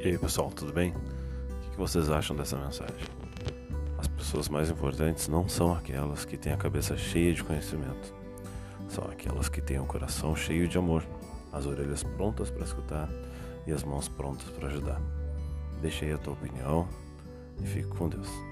E aí pessoal, tudo bem? O que vocês acham dessa mensagem? As pessoas mais importantes não são aquelas que têm a cabeça cheia de conhecimento, são aquelas que têm o coração cheio de amor, as orelhas prontas para escutar e as mãos prontas para ajudar. Deixa aí a tua opinião e fique com Deus.